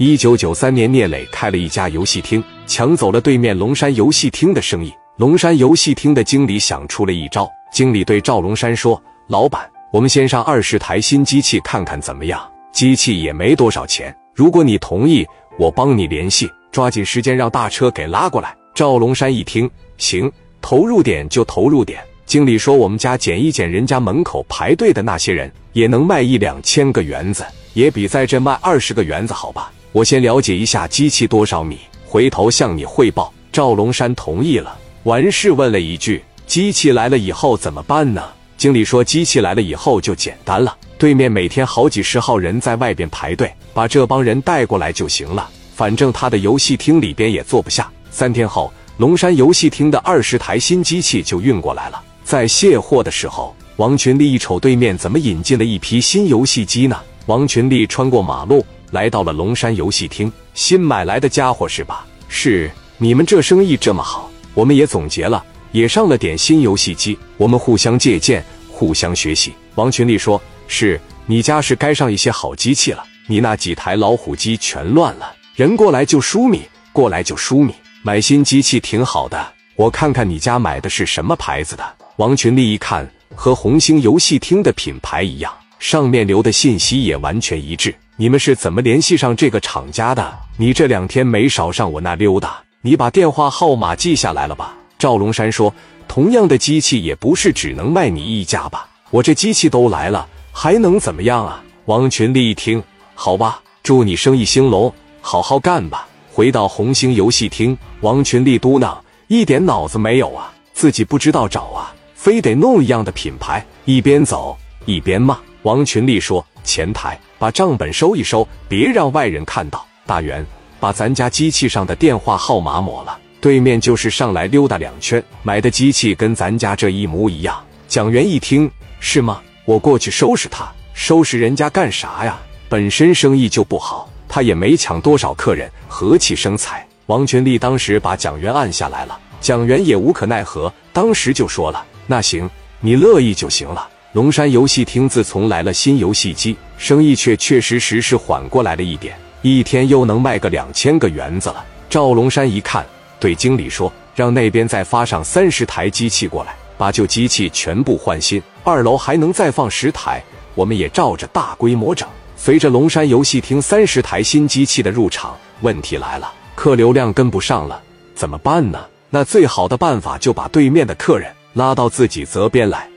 一九九三年，聂磊开了一家游戏厅，抢走了对面龙山游戏厅的生意。龙山游戏厅的经理想出了一招，经理对赵龙山说：“老板，我们先上二十台新机器看看怎么样？机器也没多少钱，如果你同意，我帮你联系，抓紧时间让大车给拉过来。”赵龙山一听，行，投入点就投入点。经理说：“我们家捡一捡人家门口排队的那些人，也能卖一两千个园子，也比在这卖二十个园子好吧？我先了解一下机器多少米，回头向你汇报。”赵龙山同意了。完事问了一句：“机器来了以后怎么办呢？”经理说：“机器来了以后就简单了，对面每天好几十号人在外边排队，把这帮人带过来就行了。反正他的游戏厅里边也坐不下。”三天后，龙山游戏厅的二十台新机器就运过来了。在卸货的时候，王群力一瞅对面怎么引进了一批新游戏机呢？王群力穿过马路，来到了龙山游戏厅。新买来的家伙是吧？是。你们这生意这么好，我们也总结了，也上了点新游戏机，我们互相借鉴，互相学习。王群力说：“是你家是该上一些好机器了，你那几台老虎机全乱了，人过来就输米，过来就输米。”买新机器挺好的，我看看你家买的是什么牌子的。王群力一看，和红星游戏厅的品牌一样，上面留的信息也完全一致。你们是怎么联系上这个厂家的？你这两天没少上我那溜达，你把电话号码记下来了吧？赵龙山说：“同样的机器也不是只能卖你一家吧？我这机器都来了，还能怎么样啊？”王群力一听，好吧，祝你生意兴隆，好好干吧。回到红星游戏厅，王群力嘟囔：“一点脑子没有啊，自己不知道找啊，非得弄一样的品牌。”一边走一边骂。王群力说：“前台把账本收一收，别让外人看到。大元把咱家机器上的电话号码抹了，对面就是上来溜达两圈，买的机器跟咱家这一模一样。”蒋元一听：“是吗？我过去收拾他，收拾人家干啥呀？本身生意就不好。”他也没抢多少客人，和气生财。王群力当时把蒋元按下来了，蒋元也无可奈何，当时就说了：“那行，你乐意就行了。”龙山游戏厅自从来了新游戏机，生意确确实实是缓过来了一点，一天又能卖个两千个园子了。赵龙山一看，对经理说：“让那边再发上三十台机器过来，把旧机器全部换新。二楼还能再放十台，我们也照着大规模整。”随着龙山游戏厅三十台新机器的入场，问题来了，客流量跟不上了，怎么办呢？那最好的办法就把对面的客人拉到自己责边来。